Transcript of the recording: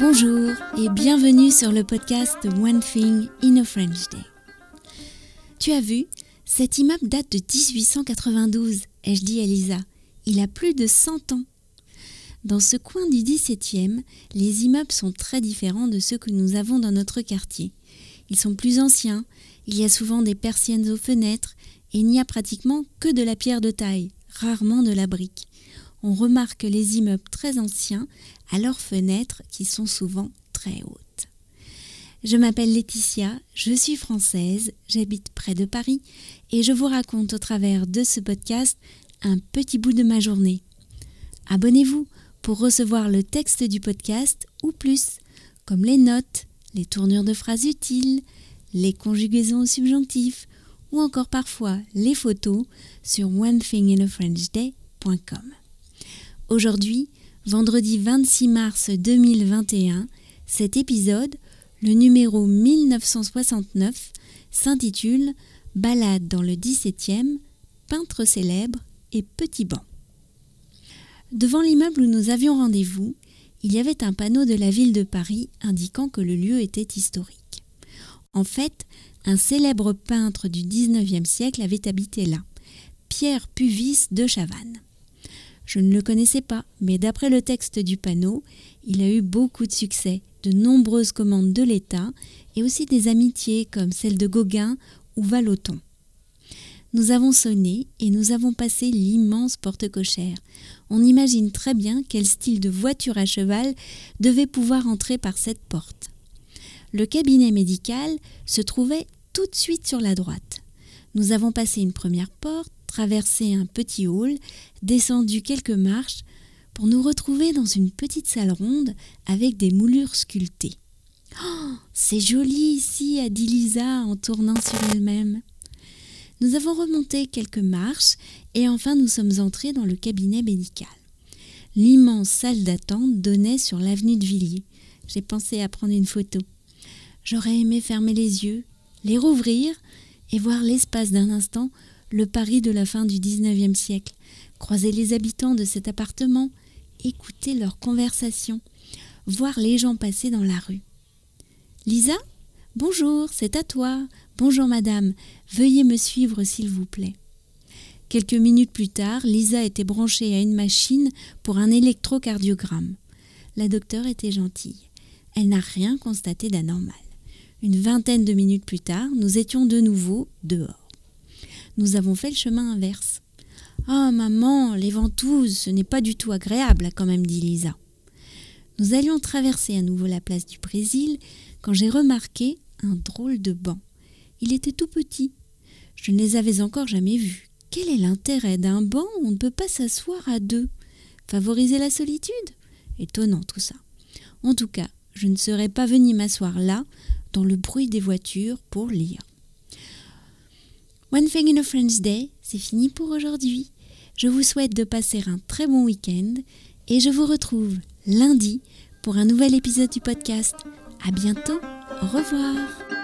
Bonjour et bienvenue sur le podcast One Thing in a French Day. Tu as vu, cet immeuble date de 1892, ai-je dit à Lisa. Il a plus de 100 ans. Dans ce coin du 17e, les immeubles sont très différents de ceux que nous avons dans notre quartier. Ils sont plus anciens, il y a souvent des persiennes aux fenêtres et il n'y a pratiquement que de la pierre de taille, rarement de la brique. On remarque les immeubles très anciens à leurs fenêtres qui sont souvent très hautes. Je m'appelle Laetitia, je suis française, j'habite près de Paris et je vous raconte au travers de ce podcast un petit bout de ma journée. Abonnez-vous pour recevoir le texte du podcast ou plus, comme les notes, les tournures de phrases utiles, les conjugaisons au subjonctif ou encore parfois les photos sur onethinginafrenchday.com. Aujourd'hui, vendredi 26 mars 2021, cet épisode, le numéro 1969, s'intitule Balade dans le 17e, peintre célèbre et petit banc. Devant l'immeuble où nous avions rendez-vous, il y avait un panneau de la ville de Paris indiquant que le lieu était historique. En fait, un célèbre peintre du XIXe siècle avait habité là, Pierre Puvis de Chavannes. Je ne le connaissais pas, mais d'après le texte du panneau, il a eu beaucoup de succès, de nombreuses commandes de l'État et aussi des amitiés comme celle de Gauguin ou Valoton. Nous avons sonné et nous avons passé l'immense porte cochère. On imagine très bien quel style de voiture à cheval devait pouvoir entrer par cette porte. Le cabinet médical se trouvait tout de suite sur la droite. Nous avons passé une première porte, traversé un petit hall, descendu quelques marches pour nous retrouver dans une petite salle ronde avec des moulures sculptées. Oh, c'est joli ici, a dit Lisa en tournant sur elle-même. Nous avons remonté quelques marches et enfin nous sommes entrés dans le cabinet médical. L'immense salle d'attente donnait sur l'avenue de Villiers. J'ai pensé à prendre une photo. J'aurais aimé fermer les yeux, les rouvrir et voir l'espace d'un instant le Paris de la fin du XIXe siècle, croiser les habitants de cet appartement, écouter leurs conversations, voir les gens passer dans la rue. Lisa Bonjour, c'est à toi. Bonjour madame, veuillez me suivre s'il vous plaît. Quelques minutes plus tard, Lisa était branchée à une machine pour un électrocardiogramme. La docteure était gentille. Elle n'a rien constaté d'anormal. Une vingtaine de minutes plus tard, nous étions de nouveau dehors nous avons fait le chemin inverse. Ah, maman, les ventouses, ce n'est pas du tout agréable, quand même dit Lisa. Nous allions traverser à nouveau la place du Brésil quand j'ai remarqué un drôle de banc. Il était tout petit. Je ne les avais encore jamais vus. Quel est l'intérêt d'un banc? Où on ne peut pas s'asseoir à deux Favoriser la solitude? Étonnant tout ça. En tout cas, je ne serais pas venue m'asseoir là, dans le bruit des voitures, pour lire. One Thing in a French Day, c'est fini pour aujourd'hui. Je vous souhaite de passer un très bon week-end et je vous retrouve lundi pour un nouvel épisode du podcast. À bientôt, au revoir.